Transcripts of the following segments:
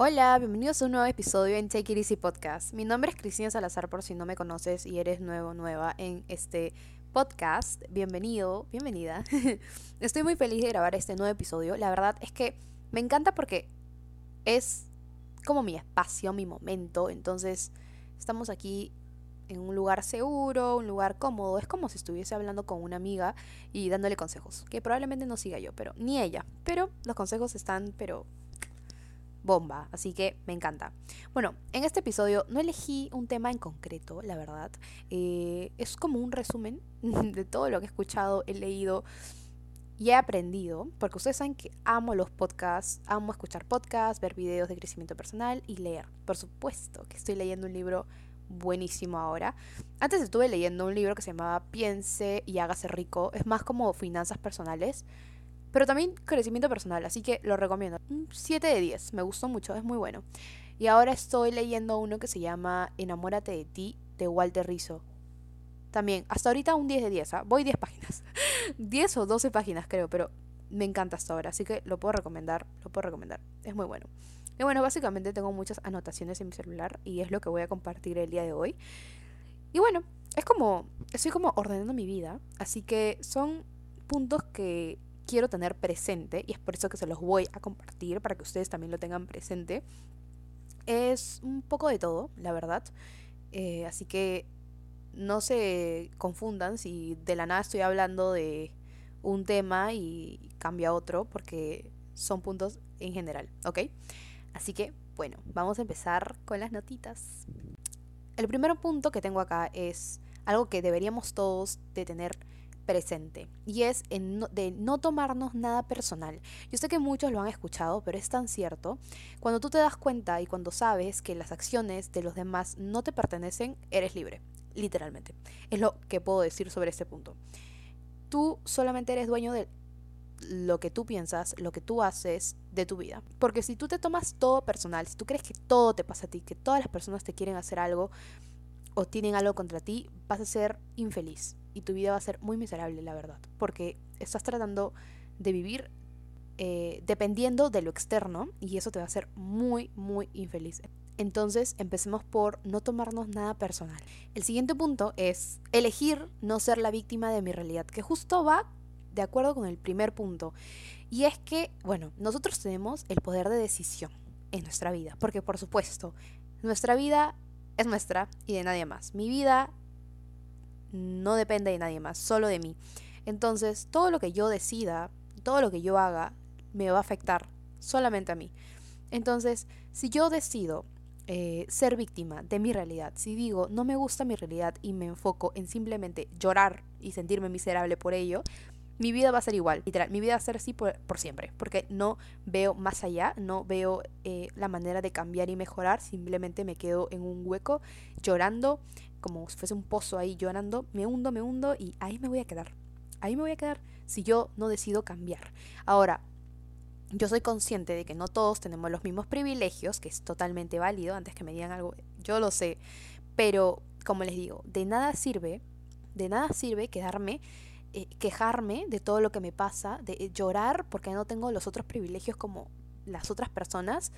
Hola, bienvenidos a un nuevo episodio en Take It Easy Podcast. Mi nombre es Cristina Salazar por si no me conoces y eres nuevo, nueva en este podcast. Bienvenido, bienvenida. Estoy muy feliz de grabar este nuevo episodio. La verdad es que me encanta porque es como mi espacio, mi momento. Entonces, estamos aquí en un lugar seguro, un lugar cómodo. Es como si estuviese hablando con una amiga y dándole consejos. Que probablemente no siga yo, pero ni ella. Pero los consejos están, pero bomba, así que me encanta. Bueno, en este episodio no elegí un tema en concreto, la verdad. Eh, es como un resumen de todo lo que he escuchado, he leído y he aprendido, porque ustedes saben que amo los podcasts, amo escuchar podcasts, ver videos de crecimiento personal y leer. Por supuesto que estoy leyendo un libro buenísimo ahora. Antes estuve leyendo un libro que se llamaba Piense y hágase rico, es más como finanzas personales. Pero también crecimiento personal, así que lo recomiendo. Un 7 de 10, me gustó mucho, es muy bueno. Y ahora estoy leyendo uno que se llama Enamórate de ti, de Walter Rizzo. También, hasta ahorita un 10 de 10, ¿ah? voy 10 páginas. 10 o 12 páginas creo, pero me encanta hasta ahora, así que lo puedo recomendar, lo puedo recomendar. Es muy bueno. Y bueno, básicamente tengo muchas anotaciones en mi celular y es lo que voy a compartir el día de hoy. Y bueno, es como, estoy como ordenando mi vida, así que son puntos que quiero tener presente y es por eso que se los voy a compartir para que ustedes también lo tengan presente. Es un poco de todo, la verdad. Eh, así que no se confundan si de la nada estoy hablando de un tema y cambia otro porque son puntos en general, ¿ok? Así que, bueno, vamos a empezar con las notitas. El primer punto que tengo acá es algo que deberíamos todos de tener presente y es de no tomarnos nada personal. Yo sé que muchos lo han escuchado, pero es tan cierto. Cuando tú te das cuenta y cuando sabes que las acciones de los demás no te pertenecen, eres libre, literalmente. Es lo que puedo decir sobre este punto. Tú solamente eres dueño de lo que tú piensas, lo que tú haces de tu vida. Porque si tú te tomas todo personal, si tú crees que todo te pasa a ti, que todas las personas te quieren hacer algo o tienen algo contra ti, vas a ser infeliz y tu vida va a ser muy miserable, la verdad, porque estás tratando de vivir eh, dependiendo de lo externo y eso te va a hacer muy, muy infeliz. Entonces empecemos por no tomarnos nada personal. El siguiente punto es elegir no ser la víctima de mi realidad, que justo va de acuerdo con el primer punto. Y es que, bueno, nosotros tenemos el poder de decisión en nuestra vida, porque por supuesto, nuestra vida es nuestra y de nadie más. Mi vida no depende de nadie más, solo de mí. Entonces, todo lo que yo decida, todo lo que yo haga, me va a afectar solamente a mí. Entonces, si yo decido eh, ser víctima de mi realidad, si digo no me gusta mi realidad y me enfoco en simplemente llorar y sentirme miserable por ello, mi vida va a ser igual, literal, mi vida va a ser así por, siempre, porque no veo más allá, no veo eh, la manera de cambiar y mejorar, simplemente me quedo en un hueco llorando, como si fuese un pozo ahí llorando, me hundo, me hundo y ahí me voy a quedar. Ahí me voy a quedar si yo no decido cambiar. Ahora, yo soy consciente de que no todos tenemos los mismos privilegios, que es totalmente válido, antes que me digan algo, yo lo sé, pero como les digo, de nada sirve, de nada sirve quedarme, eh, quejarme de todo lo que me pasa, de eh, llorar porque no tengo los otros privilegios como las otras personas,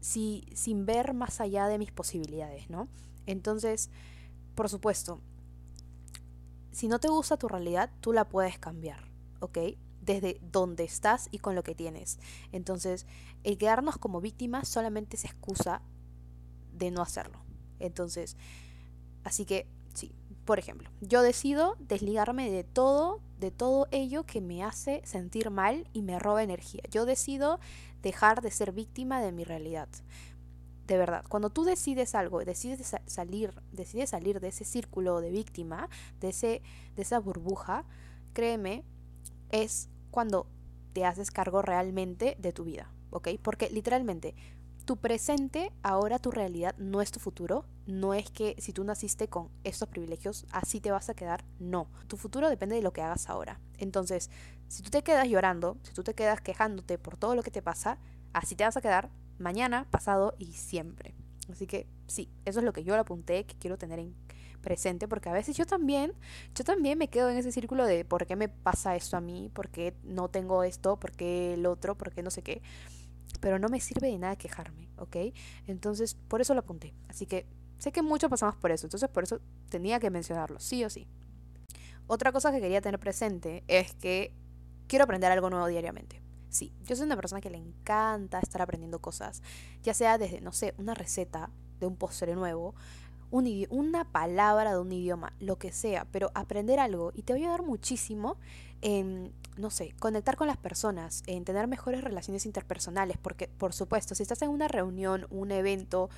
si, sin ver más allá de mis posibilidades, ¿no? Entonces, por supuesto, si no te gusta tu realidad, tú la puedes cambiar, ¿ok? Desde donde estás y con lo que tienes. Entonces, el quedarnos como víctimas solamente es excusa de no hacerlo. Entonces, así que, sí, por ejemplo, yo decido desligarme de todo, de todo ello que me hace sentir mal y me roba energía. Yo decido dejar de ser víctima de mi realidad de verdad, cuando tú decides algo, decides salir, decides salir de ese círculo de víctima, de, ese, de esa burbuja, créeme, es cuando te haces cargo realmente de tu vida, ¿ok? Porque literalmente, tu presente, ahora tu realidad, no es tu futuro. No es que si tú naciste con estos privilegios, así te vas a quedar. No. Tu futuro depende de lo que hagas ahora. Entonces, si tú te quedas llorando, si tú te quedas quejándote por todo lo que te pasa, así te vas a quedar mañana, pasado y siempre. Así que sí, eso es lo que yo le apunté, que quiero tener en presente, porque a veces yo también, yo también me quedo en ese círculo de por qué me pasa esto a mí, por qué no tengo esto, por qué el otro, por qué no sé qué. pero no me sirve de nada quejarme, ¿ok? Entonces, por eso lo apunté. Así que sé que muchos pasamos por eso, entonces por eso tenía que mencionarlo, sí o sí. Otra cosa que quería tener presente es que quiero aprender algo nuevo diariamente. Sí, yo soy una persona que le encanta estar aprendiendo cosas, ya sea desde, no sé, una receta de un postre nuevo, una palabra de un idioma, lo que sea, pero aprender algo y te va a ayudar muchísimo en, no sé, conectar con las personas, en tener mejores relaciones interpersonales, porque por supuesto, si estás en una reunión, un evento,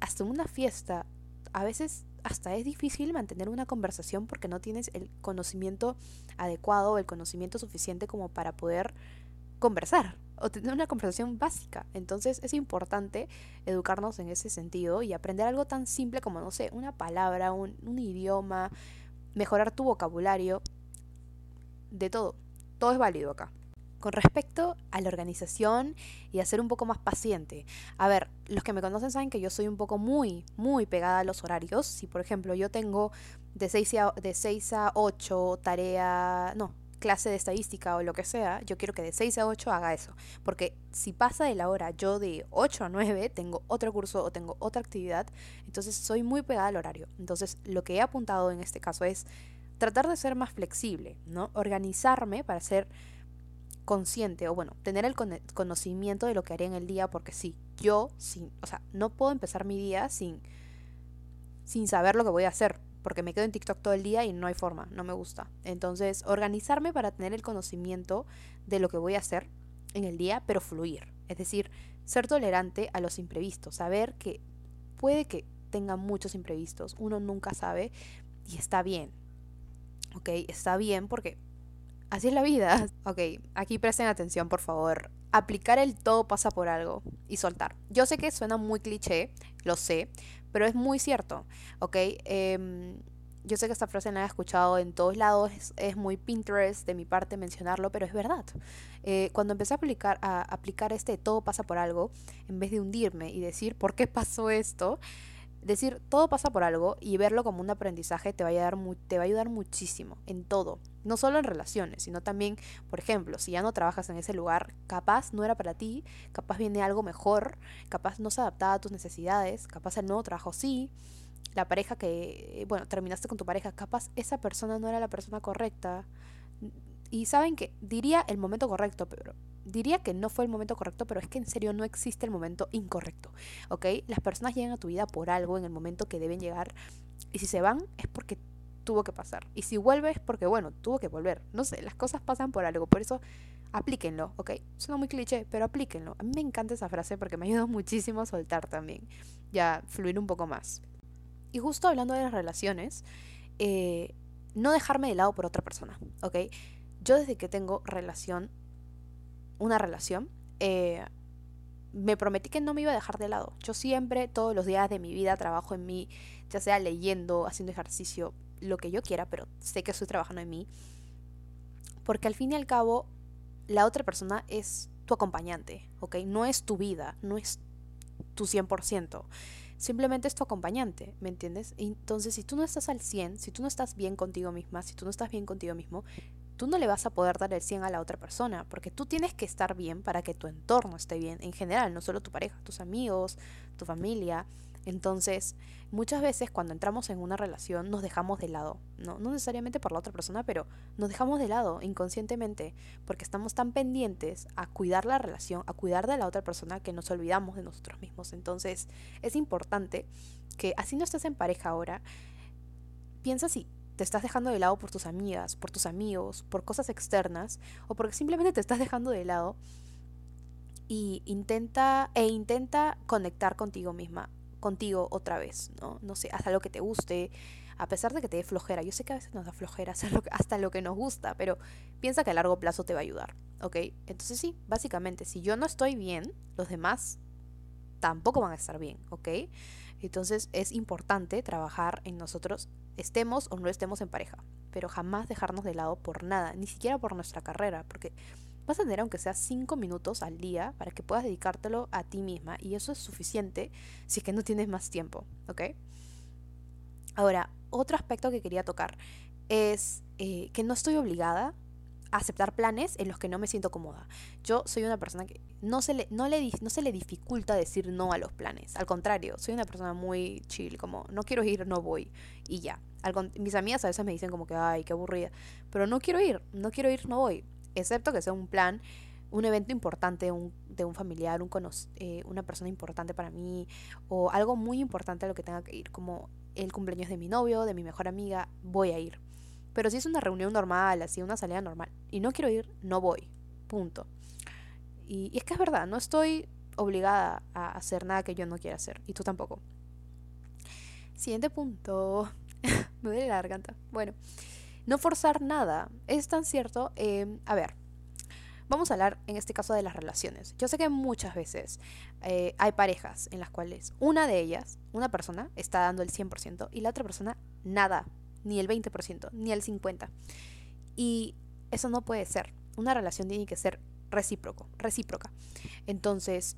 hasta una fiesta, a veces hasta es difícil mantener una conversación porque no tienes el conocimiento adecuado, el conocimiento suficiente como para poder conversar o tener una conversación básica. Entonces es importante educarnos en ese sentido y aprender algo tan simple como, no sé, una palabra, un, un idioma, mejorar tu vocabulario, de todo. Todo es válido acá. Con respecto a la organización y a ser un poco más paciente. A ver, los que me conocen saben que yo soy un poco muy, muy pegada a los horarios. Si por ejemplo yo tengo de 6 a, de 6 a 8 tarea, no, clase de estadística o lo que sea, yo quiero que de 6 a 8 haga eso. Porque si pasa de la hora, yo de 8 a 9 tengo otro curso o tengo otra actividad, entonces soy muy pegada al horario. Entonces lo que he apuntado en este caso es tratar de ser más flexible, ¿no? Organizarme para ser consciente o bueno, tener el conocimiento de lo que haré en el día porque sí, yo sin, o sea, no puedo empezar mi día sin sin saber lo que voy a hacer, porque me quedo en TikTok todo el día y no hay forma, no me gusta. Entonces, organizarme para tener el conocimiento de lo que voy a hacer en el día, pero fluir. Es decir, ser tolerante a los imprevistos, saber que puede que tenga muchos imprevistos, uno nunca sabe y está bien. ¿Ok? Está bien porque así es la vida. Ok, aquí presten atención, por favor. Aplicar el todo pasa por algo y soltar. Yo sé que suena muy cliché, lo sé, pero es muy cierto, ¿ok? Em, yo sé que esta frase la he escuchado en todos lados, es, muy Pinterest de mi parte mencionarlo, pero es verdad. Eh, cuando empecé a aplicar, a aplicar este todo pasa por algo, en vez de hundirme y decir por qué pasó esto, decir todo pasa por algo y verlo como un aprendizaje te va a ayudar, te va a ayudar muchísimo en todo. No solo en relaciones, sino también, por ejemplo, si ya no trabajas en ese lugar, capaz no era para ti, capaz viene algo mejor, capaz no se adaptaba a tus necesidades, capaz el nuevo trabajo sí, la pareja que, bueno, terminaste con tu pareja, capaz esa persona no era la persona correcta. Y saben que diría el momento correcto, pero diría que no fue el momento correcto, pero es que en serio no existe el momento incorrecto, ¿ok? Las personas llegan a tu vida por algo en el momento que deben llegar y si se van es porque tuvo que pasar. Y si vuelve es porque, bueno, tuvo que volver. No sé, las cosas pasan por algo, por eso aplíquenlo, ¿ok? Suena muy cliché, pero aplíquenlo. A mí me encanta esa frase porque me ayuda muchísimo a soltar también, ya fluir un poco más. Y justo hablando de las relaciones, eh, no dejarme de lado por otra persona, ¿ok? Yo desde que tengo relación una relación, eh, me prometí que no me iba a dejar de lado. Yo siempre, todos los días de mi vida, trabajo en mí, ya sea leyendo, haciendo ejercicio, lo que yo quiera, pero sé que estoy trabajando en mí. Porque al fin y al cabo, la otra persona es tu acompañante, ¿ok? No es tu vida, no es tu 100%. Simplemente es tu acompañante, ¿me entiendes? Entonces, si tú no estás al 100, si tú no estás bien contigo misma, si tú no estás bien contigo mismo, tú no le vas a poder dar el 100 a la otra persona, porque tú tienes que estar bien para que tu entorno esté bien, en general, no solo tu pareja, tus amigos, tu familia. Entonces, muchas veces cuando entramos en una relación nos dejamos de lado, no, no necesariamente por la otra persona, pero nos dejamos de lado inconscientemente, porque estamos tan pendientes a cuidar la relación, a cuidar de la otra persona, que nos olvidamos de nosotros mismos. Entonces, es importante que así no estés en pareja ahora, piensa si te estás dejando de lado por tus amigas, por tus amigos, por cosas externas, o porque simplemente te estás dejando de lado y intenta e intenta conectar contigo misma, contigo otra vez, ¿no? No sé, haz algo que te guste, a pesar de que te dé flojera. Yo sé que a veces nos da flojera hacer hasta lo que nos gusta, pero piensa que a largo plazo te va a ayudar, ¿ok? Entonces sí, básicamente, si yo no estoy bien, los demás tampoco van a estar bien, ¿ok? Entonces es importante trabajar en nosotros, estemos o no estemos en pareja, pero jamás dejarnos de lado por nada, ni siquiera por nuestra carrera, porque vas a tener aunque sea 5 minutos al día para que puedas dedicártelo a ti misma y eso es suficiente si es que no tienes más tiempo, ¿ok? Ahora, otro aspecto que quería tocar es eh, que no estoy obligada aceptar planes en los que no me siento cómoda. Yo soy una persona que no se le, no le, no se le dificulta decir no a los planes. Al contrario, soy una persona muy chill, como no quiero ir, no voy. Y ya. mis amigas a veces me dicen como que, ay, qué aburrida. Pero no quiero ir, no quiero ir, no voy. Excepto que sea un plan, un evento importante un, de un familiar, un eh, una persona importante para mí, o algo muy importante a lo que tenga que ir, como el cumpleaños de mi novio, de mi mejor amiga, voy a ir pero si es una reunión normal, así, una salida normal, y no quiero ir, no voy. Punto. Y, es que es verdad, no estoy obligada a hacer nada que yo no quiera hacer. Y tú tampoco. Siguiente punto. Me duele la garganta. Bueno, no forzar nada. Es tan cierto. Em, a ver, vamos a hablar en este caso de las relaciones. Yo sé que muchas veces eh, hay parejas en las cuales una de ellas, una persona, está dando el 100% y la otra persona nada ni el 20%, ni el 50%. Y eso no puede ser. Una relación tiene que ser recíproco, recíproca. Entonces,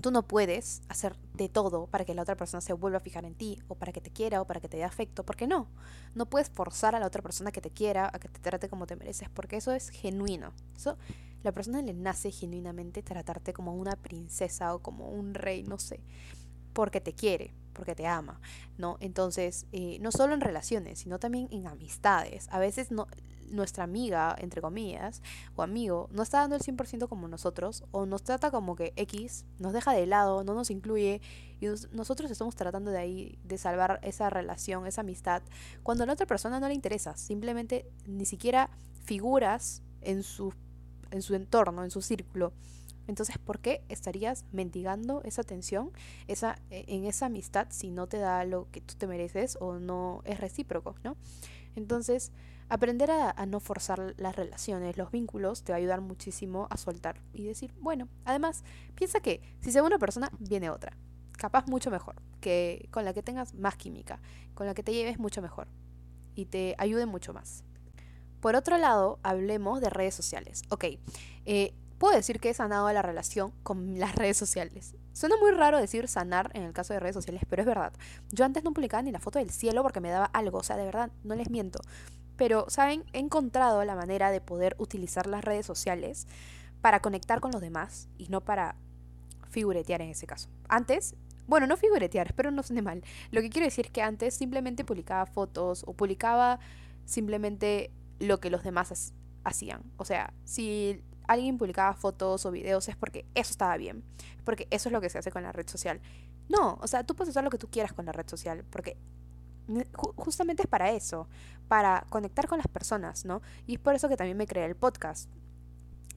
tú no puedes hacer de todo para que la otra persona se vuelva a fijar en ti, o para que te quiera, o para que te dé afecto, porque no. No puedes forzar a la otra persona que te quiera, a que te trate como te mereces, porque eso es genuino. Eso, la persona le nace genuinamente tratarte como una princesa o como un rey, no sé, porque te quiere, porque te ama, ¿no? Entonces, eh, no solo en relaciones, sino también en amistades. A veces no, nuestra amiga, entre comillas, o amigo, no está dando el 100% como nosotros, o nos trata como que X, nos deja de lado, no nos incluye, y nosotros estamos tratando de ahí, de salvar esa relación, esa amistad, cuando a la otra persona no le interesa, simplemente ni siquiera figuras en su, en su entorno, en su círculo. Entonces, ¿por qué estarías mendigando esa atención esa, e, en esa amistad si no te da lo que tú te mereces o no es recíproco, ¿no? Entonces, aprender a, no forzar las relaciones, los vínculos, te va a ayudar muchísimo a soltar y decir, bueno, además, piensa que si se va una persona, viene otra. Capaz mucho mejor, que con la que tengas más química, con la que te lleves mucho mejor y te ayude mucho más. Por otro lado, hablemos de redes sociales. Ok, eh, puedo decir que he sanado la relación con las redes sociales. Suena muy raro decir sanar en el caso de redes sociales, pero es verdad. Yo antes no publicaba ni la foto del cielo porque me daba algo, o sea, de verdad, no les miento. Pero, ¿saben? He encontrado la manera de poder utilizar las redes sociales para conectar con los demás y no para figuretear en ese caso. Antes, bueno, no figuretear, espero no suene mal. Lo que quiero decir es que antes simplemente publicaba fotos o publicaba simplemente lo que los demás hacían. O sea, si alguien publicaba fotos o videos es porque eso estaba bien, porque eso es lo que se hace con la red social. No, o sea, tú puedes hacer lo que tú quieras con la red social, porque justamente es para eso, para conectar con las personas, ¿no? Y es por eso que también me creé el podcast,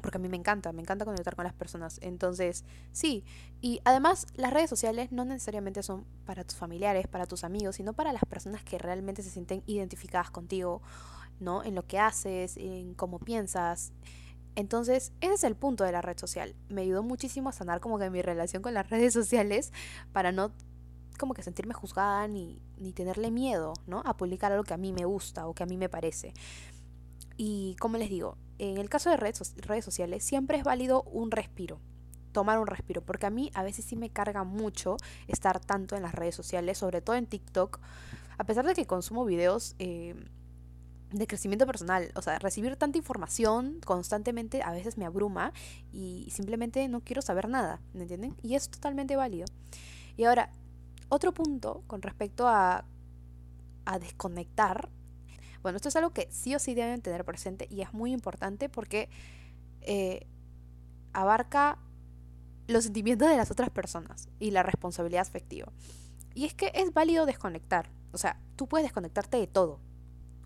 porque a mí me encanta, me encanta conectar con las personas. Entonces, sí, y además las redes sociales no necesariamente son para tus familiares, para tus amigos, sino para las personas que realmente se sienten identificadas contigo, ¿no? En lo que haces, en cómo piensas. Entonces, ese es el punto de la red social. Me ayudó muchísimo a sanar como que mi relación con las redes sociales para no como que sentirme juzgada ni, ni tenerle miedo, ¿no? A publicar algo que a mí me gusta o que a mí me parece. Y como les digo, en el caso de redes, redes sociales siempre es válido un respiro, tomar un respiro, porque a mí a veces sí me carga mucho estar tanto en las redes sociales, sobre todo en TikTok, a pesar de que consumo videos eh, de crecimiento personal. O sea, recibir tanta información constantemente a veces me abruma y simplemente no quiero saber nada, ¿me entienden? Y es totalmente válido. Y ahora, otro punto con respecto a, a desconectar. Bueno, esto es algo que sí o sí deben tener presente y es muy importante porque eh, abarca los sentimientos de las otras personas y la responsabilidad afectiva. Y es que es válido desconectar. O sea, tú puedes desconectarte de todo,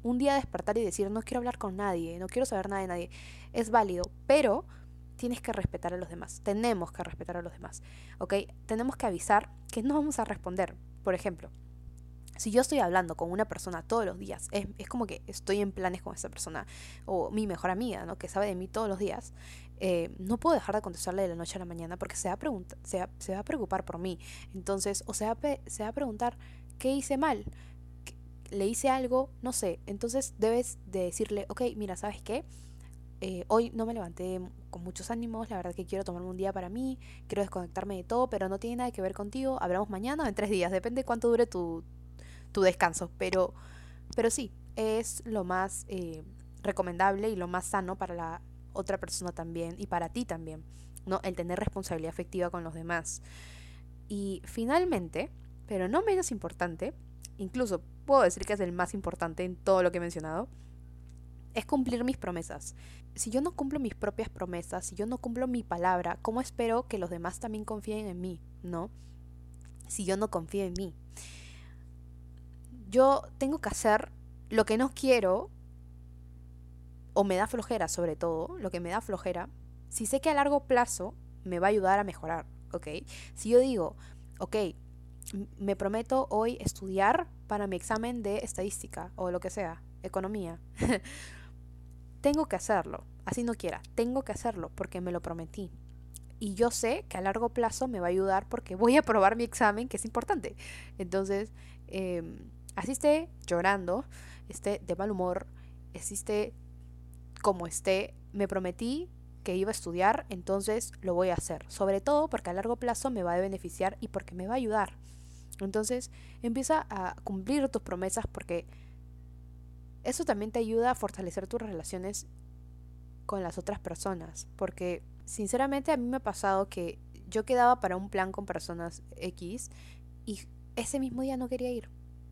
un día despertar y decir no quiero hablar con nadie, no quiero saber nada de nadie, es válido, pero tienes que respetar a los demás, tenemos que respetar a los demás, ¿ok? Tenemos que avisar que no vamos a responder. Por ejemplo, si yo estoy hablando con una persona todos los días, es, es, como que estoy en planes con esa persona, o mi mejor amiga, ¿no? Que sabe de mí todos los días, eh, no puedo dejar de contestarle de la noche a la mañana porque se va a, se se va a preocupar por mí. Entonces, o se va, se va a preguntar, ¿qué hice mal? Le hice algo, no sé, entonces debes de decirle, ok, mira, ¿sabes qué? Eh, hoy no me levanté con muchos ánimos, la verdad que quiero tomarme un día para mí, quiero desconectarme de todo, pero no tiene nada que ver contigo, hablamos mañana o en tres días, depende cuánto dure tu, tu descanso, pero, pero sí, es lo más eh, recomendable y lo más sano para la otra persona también y para ti también, ¿no? El tener responsabilidad afectiva con los demás. Y finalmente, pero no menos importante, incluso puedo decir que es el más importante en todo lo que he mencionado, es cumplir mis promesas. Si yo no cumplo mis propias promesas, si yo no cumplo mi palabra, ¿cómo espero que los demás también confíen en mí? ¿No? Si yo no confío en mí. Yo tengo que hacer lo que no quiero, o me da flojera sobre todo, lo que me da flojera, si sé que a largo plazo me va a ayudar a mejorar, ¿ok? Si yo digo, ok, me prometo hoy estudiar para mi examen de estadística o lo que sea, economía. tengo que hacerlo, así no quiera, tengo que hacerlo porque me lo prometí. Y yo sé que a largo plazo me va a ayudar porque voy a probar mi examen, que es importante. Entonces, em, así esté llorando, esté de mal humor, esté como esté, me prometí que iba a estudiar, entonces lo voy a hacer. Sobre todo porque a largo plazo me va a beneficiar y porque me va a ayudar. Entonces, empieza a cumplir tus promesas porque eso también te ayuda a fortalecer tus relaciones con las otras personas. Porque sinceramente a mí me ha pasado que yo quedaba para un plan con personas X y ese mismo día no quería ir.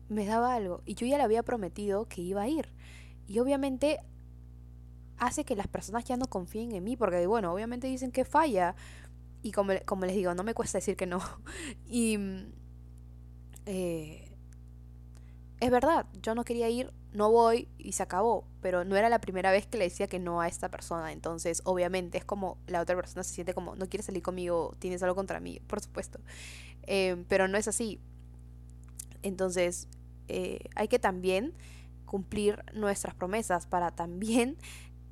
Me daba algo y yo ya le había prometido que iba a ir. Y obviamente hace que las personas ya no confíen en mí porque bueno, obviamente dicen que falla. Y como, como les digo, no me cuesta decir que no. y eh, es verdad, yo no quería ir, no voy y se acabó, pero no era la primera vez que le decía que no a esta persona, entonces obviamente es como la otra persona se siente como, no quieres salir conmigo, tienes algo contra mí, por supuesto, eh, pero no es así. Entonces eh, hay que también cumplir nuestras promesas para también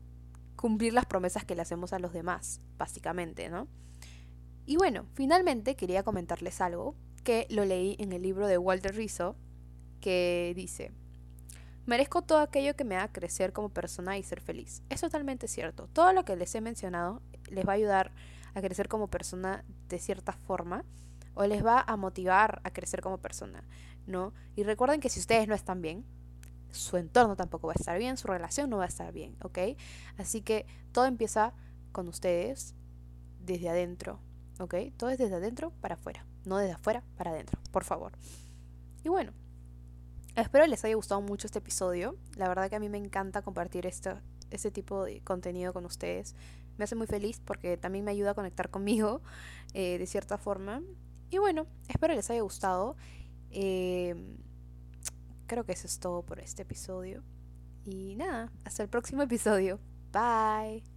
cumplir las promesas que le hacemos a los demás, básicamente, ¿no? Y bueno, finalmente quería comentarles algo que lo leí en el libro de Walter Rizzo, que dice, Merezco todo aquello que me haga crecer como persona y ser feliz. Es totalmente cierto. Todo lo que les he mencionado les va a ayudar a crecer como persona de cierta forma o les va a motivar a crecer como persona, ¿no? Y recuerden que si ustedes no están bien, su entorno tampoco va a estar bien, su relación no va a estar bien, ¿ok? Así que todo empieza con ustedes desde adentro, ¿ok? Todo es desde adentro para afuera, no desde afuera para adentro, por favor. Y bueno, Espero les haya gustado mucho este episodio. La verdad que a mí me encanta compartir este, este tipo de contenido con ustedes. Me hace muy feliz porque también me ayuda a conectar conmigo eh, de cierta forma. Y bueno, espero les haya gustado. Em, creo que eso es todo por este episodio. Y nada, hasta el próximo episodio. Bye.